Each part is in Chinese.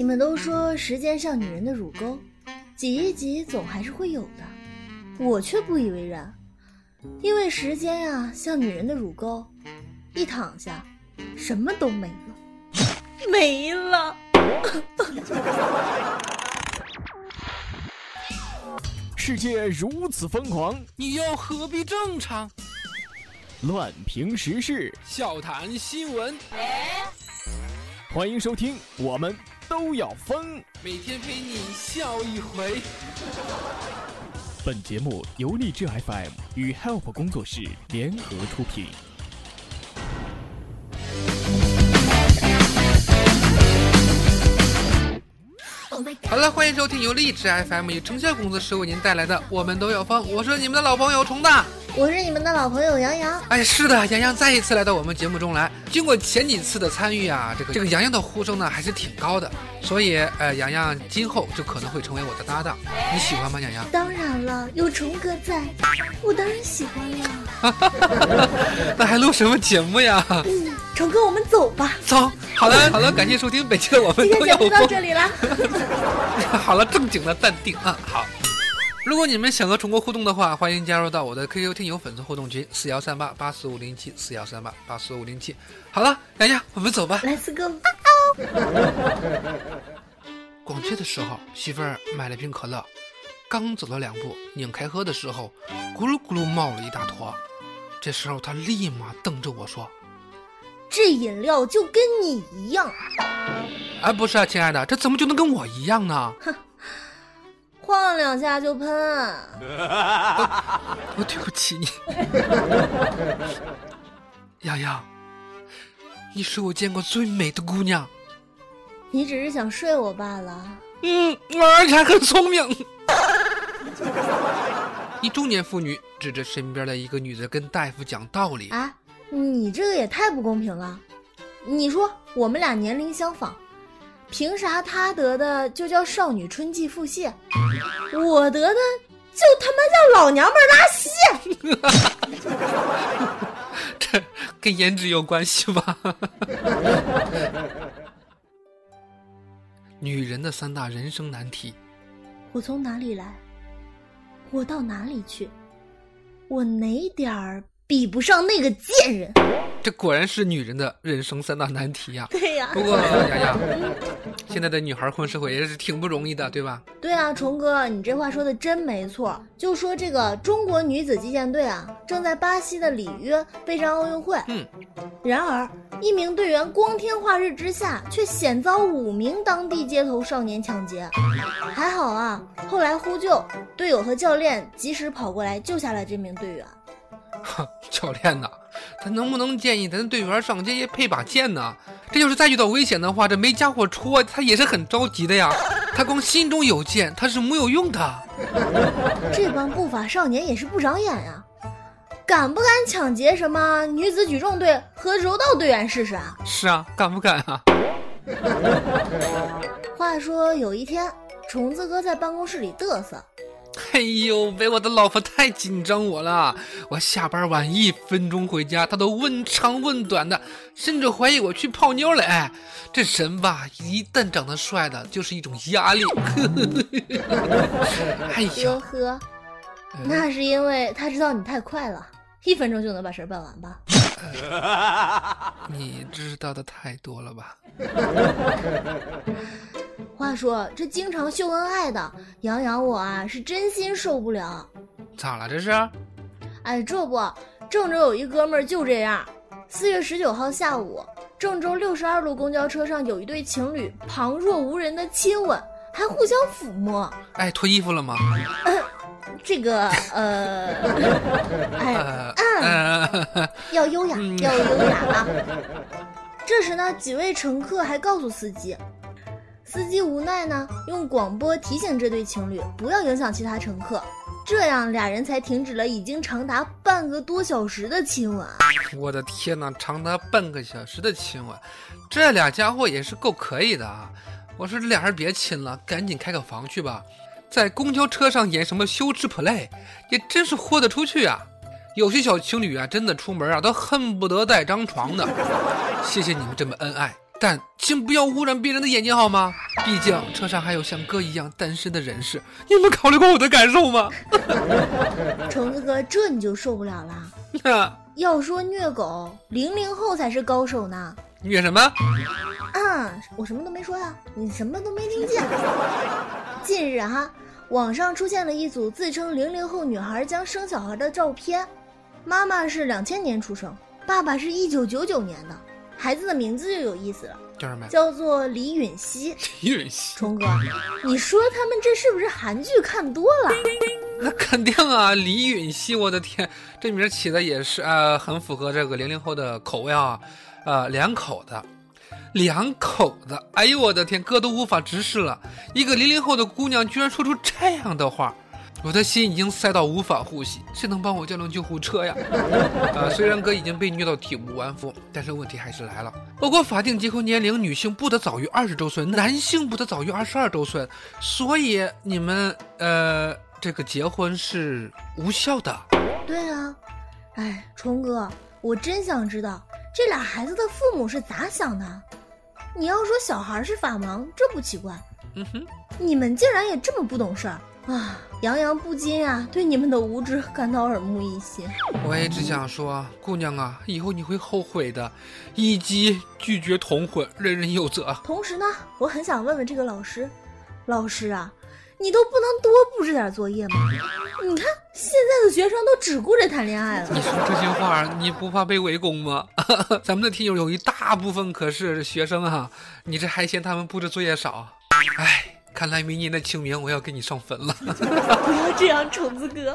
你们都说时间像女人的乳沟，挤一挤总还是会有的，我却不以为然，因为时间呀像女人的乳沟，一躺下，什么都没了，没了。世界如此疯狂，你又何必正常？乱评时事，笑谈新闻，欢迎收听，我们都要疯。每天陪你笑一回。本节目由荔枝 FM 与 Help 工作室联合出品。好了，欢迎收听由荔枝 FM 与程效公司为您带来的《我们都要疯》，我是你们的老朋友虫大。我是你们的老朋友杨洋。哎，是的，杨洋再一次来到我们节目中来。经过前几次的参与啊，这个这个杨洋的呼声呢还是挺高的，所以呃，洋洋今后就可能会成为我的搭档。你喜欢吗，洋洋？当然了，有虫哥在，我当然喜欢了。那还录什么节目呀？嗯，虫哥，我们走吧。走。好了好了，感谢收听本期的我们都要疯。到这里了。好了，正经的淡定啊，好。如果你们想和虫哥互动的话，欢迎加入到我的 QQ 听友粉丝互动群四幺三八八四五零七四幺三八八四五零七。好了，洋洋，我们走吧。Let's go。逛街的时候，媳妇儿买了瓶可乐，刚走了两步，拧开喝的时候，咕噜咕噜冒了一大坨。这时候她立马瞪着我说：“这饮料就跟你一样。”哎，不是啊，亲爱的，这怎么就能跟我一样呢？哼。晃两下就喷，我对不起你，洋洋，你是我见过最美的姑娘。你只是想睡我罢了。嗯，而且还很聪明。一中年妇女指着身边的一个女的跟大夫讲道理。啊，你这个也太不公平了。你说我们俩年龄相仿。凭啥她得的就叫少女春季腹泻，我得的就他妈叫老娘们拉稀？这跟颜值有关系吧？女人的三大人生难题：我从哪里来？我到哪里去？我哪点儿比不上那个贱人？这果然是女人的人生三大难题呀！对呀。不过洋洋，现在的女孩混社会也是挺不容易的，对吧？对啊，虫哥，你这话说的真没错。就说这个中国女子击剑队啊，正在巴西的里约备战奥运会。嗯。然而，一名队员光天化日之下，却险遭五名当地街头少年抢劫。还好啊，后来呼救，队友和教练及时跑过来救下了这名队员。哼，教练呐。他能不能建议咱队员上街也配把剑呢？这要是再遇到危险的话，这没家伙戳，他也是很着急的呀。他光心中有剑，他是没有用的。这帮不法少年也是不长眼呀，敢不敢抢劫什么女子举重队和柔道队员试试啊？是啊，敢不敢啊？话说有一天，虫子哥在办公室里嘚瑟。哎呦，喂我的老婆太紧张我了。我下班晚一分钟回家，她都问长问短的，甚至怀疑我去泡妞了。哎，这人吧，一旦长得帅的，就是一种压力。哎呦呵，那是因为他知道你太快了，一分钟就能把事儿办完吧？你知道的太多了吧？话说这经常秀恩爱的杨洋，我啊是真心受不了。咋了这是？哎，这不，郑州有一哥们儿就这样。四月十九号下午，郑州六十二路公交车上有一对情侣旁若无人的亲吻，还互相抚摸。哎，脱衣服了吗？这个呃，哎，嗯，要优雅，要优雅啊。这时呢，几位乘客还告诉司机。司机无奈呢，用广播提醒这对情侣不要影响其他乘客，这样俩人才停止了已经长达半个多小时的亲吻。我的天哪，长达半个小时的亲吻，这俩家伙也是够可以的啊！我说俩人别亲了，赶紧开个房去吧。在公交车上演什么羞耻 play，也真是豁得出去啊！有些小情侣啊，真的出门啊都恨不得带张床的。谢谢你们这么恩爱。但请不要污染别人的眼睛好吗？毕竟车上还有像哥一样单身的人士，你们考虑过我的感受吗？虫子哥，这你就受不了了。要说虐狗，零零后才是高手呢。虐什么？嗯，我什么都没说呀，你什么都没听见。近日哈，网上出现了一组自称零零后女孩将生小孩的照片，妈妈是两千年出生，爸爸是一九九九年的。孩子的名字就有意思了，叫什么？叫做李允熙。李允熙，虫哥，你说他们这是不是韩剧看多了？那肯定啊，李允熙，我的天，这名起的也是啊，很符合这个零零后的口味啊，呃，两口子，两口子，哎呦我的天，哥都无法直视了，一个零零后的姑娘居然说出这样的话。我的心已经塞到无法呼吸，谁能帮我叫辆救护车呀？啊，虽然哥已经被虐到体无完肤，但是问题还是来了。我国法定结婚年龄，女性不得早于二十周岁，男性不得早于二十二周岁，所以你们呃，这个结婚是无效的。对啊，哎，虫哥，我真想知道这俩孩子的父母是咋想的。你要说小孩是法盲，这不奇怪。嗯哼，你们竟然也这么不懂事儿。啊，洋洋不禁啊，对你们的无知感到耳目一新。我也只想说，姑娘啊，以后你会后悔的，一击拒绝同婚，人人有责。同时呢，我很想问问这个老师，老师啊，你都不能多布置点作业吗？你看现在的学生都只顾着谈恋爱了。你说这些话，你不怕被围攻吗？咱们的听友有一大部分可是学生啊，你这还嫌他们布置作业少？哎。看来明年的清明我要给你上坟了。不要这样，虫子哥。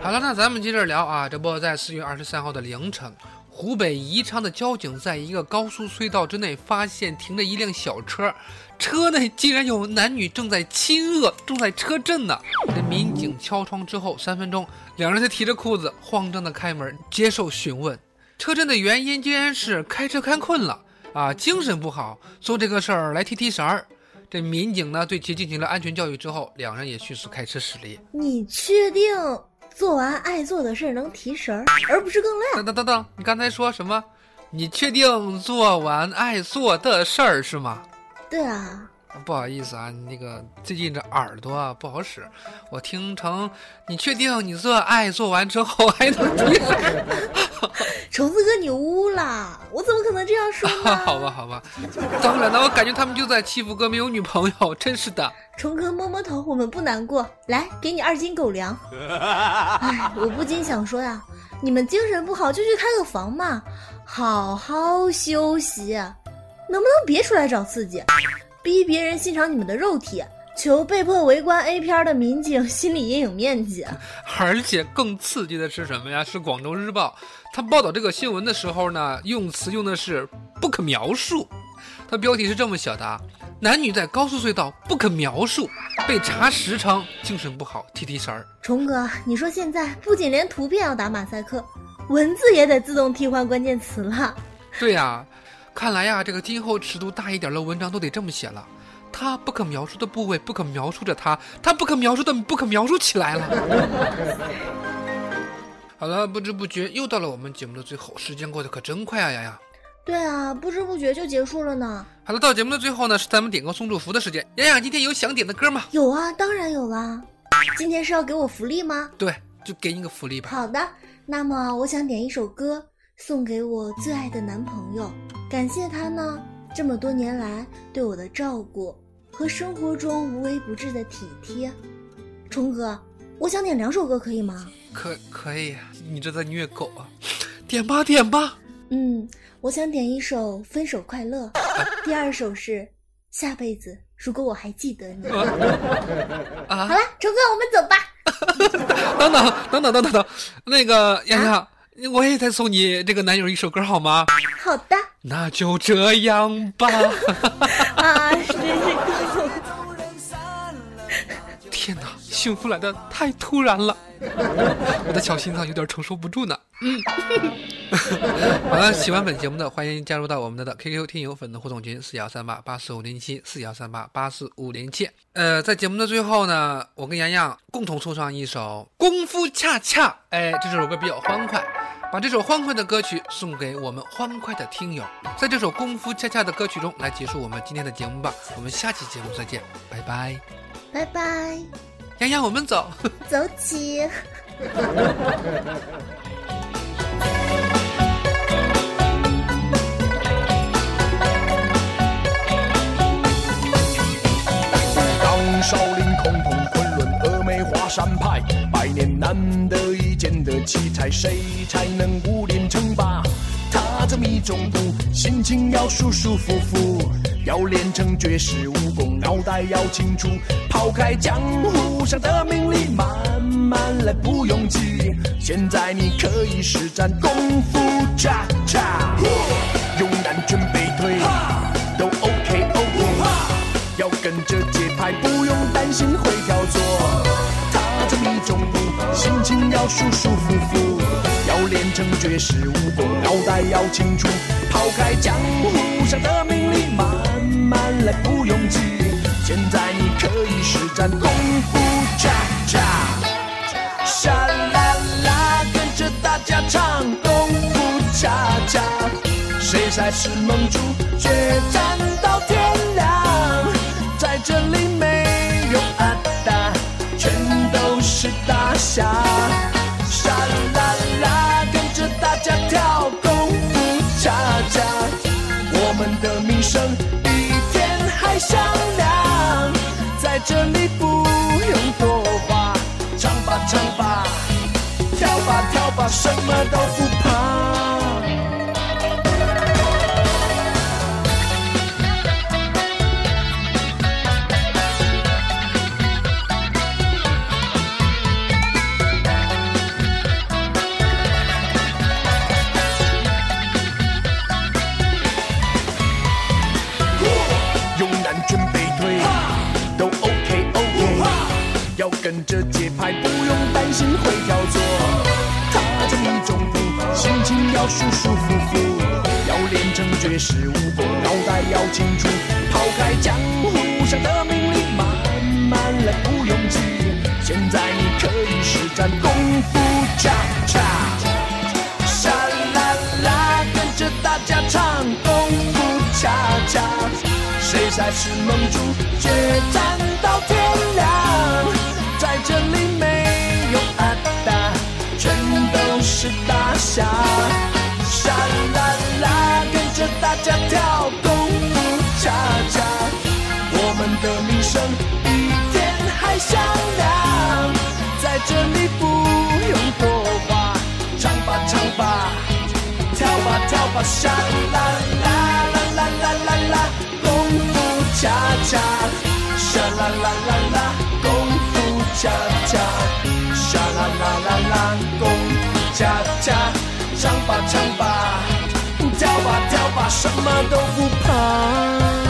好了，那咱们接着聊啊。这不在四月二十三号的凌晨，湖北宜昌的交警在一个高速隧道之内发现停着一辆小车，车内竟然有男女正在亲热，正在车震呢。这民警敲窗之后三分钟，两人才提着裤子慌张的开门接受询问。车震的原因竟然是开车开困了啊，精神不好，做这个事儿来提提神儿。这民警呢对其进行了安全教育之后，两人也迅速开车驶离。你确定做完爱做的事儿能提神儿，而不是更累？等等等等，你刚才说什么？你确定做完爱做的事儿是吗？对啊。不好意思啊，那个最近这耳朵啊不好使，我听成你确定你做爱做完之后还能提神？虫子哥，你污了！我怎么可能这样说呢？好吧，好吧。当然了，我感觉他们就在欺负哥没有女朋友，真是的。虫哥摸摸头，我们不难过。来，给你二斤狗粮。哎，我不禁想说呀，你们精神不好就去开个房嘛，好好休息，能不能别出来找刺激？逼别人欣赏你们的肉体，求被迫围观 A 片的民警心理阴影面积。而且更刺激的是什么呀？是广州日报，他报道这个新闻的时候呢，用词用的是不可描述。他标题是这么写的：男女在高速隧道不可描述，被查十成，精神不好，提提神儿。虫哥，你说现在不仅连图片要打马赛克，文字也得自动替换关键词了。对呀。看来呀，这个今后尺度大一点的文章都得这么写了。他不可描述的部位，不可描述着他，他不可描述的不可描述起来了。好了，不知不觉又到了我们节目的最后，时间过得可真快啊，洋洋。对啊，不知不觉就结束了呢。好了，到节目的最后呢，是咱们点歌送祝福的时间。洋洋，今天有想点的歌吗？有啊，当然有啦。今天是要给我福利吗？对，就给你个福利吧。好的，那么我想点一首歌。送给我最爱的男朋友，感谢他呢这么多年来对我的照顾和生活中无微不至的体贴。虫哥，我想点两首歌，可以吗？可可以，你这在虐狗啊？点吧点吧。嗯，我想点一首《分手快乐》，第二首是《下辈子如果我还记得你》。啊，好了，虫哥，我们走吧。等等等等等等等，那个洋洋。我也再送你这个男友一首歌好吗？好的，那就这样吧。啊，真是够。天哪，幸福来的太突然了，我的小心脏有点承受不住呢。嗯，好了，喜欢本节目的，欢迎加入到我们的 QQ 听友粉的互动群四幺三八八四五零七四幺三八八四五零七。呃，在节目的最后呢，我跟洋洋共同送上一首《功夫恰恰》。哎，这首歌比较欢快。把这首欢快的歌曲送给我们欢快的听友，在这首功夫恰恰的歌曲中来结束我们今天的节目吧。我们下期节目再见，拜拜，拜拜，丫丫，我们走，走起。当少华山派，百年难得一见的奇才，谁才能武林称霸？踏着迷踪步，心情要舒舒服服，要练成绝世武功，脑袋要清楚，抛开江湖上的名利，慢慢来不用急。现在你可以施展功夫恰恰，用南拳北腿都 OK OK，要跟着节拍，不用担心会要舒舒服服，要练成绝世武功，脑袋要清楚，抛开江湖上的名利，慢慢来不用急。现在你可以施展功夫恰恰，沙啦啦，跟着大家唱功夫恰恰，谁才是盟主，决战到天亮。在这里吧，什么要舒舒服服，要练成绝世武功，脑袋要清楚，抛开江湖上的名利，慢慢来不用急。现在你可以施展功夫恰恰，沙啦啦，跟着大家唱功夫恰恰。谁才是盟主？决战到底家跳功夫恰恰，我们的名声比天还响亮。在这里不用多话，唱吧唱吧，跳吧跳吧，沙啦啦啦啦啦啦啦，功夫恰恰，沙啦啦啦啦，功夫恰恰，沙啦啦啦啦，功夫恰恰，唱吧唱吧，什么都不怕。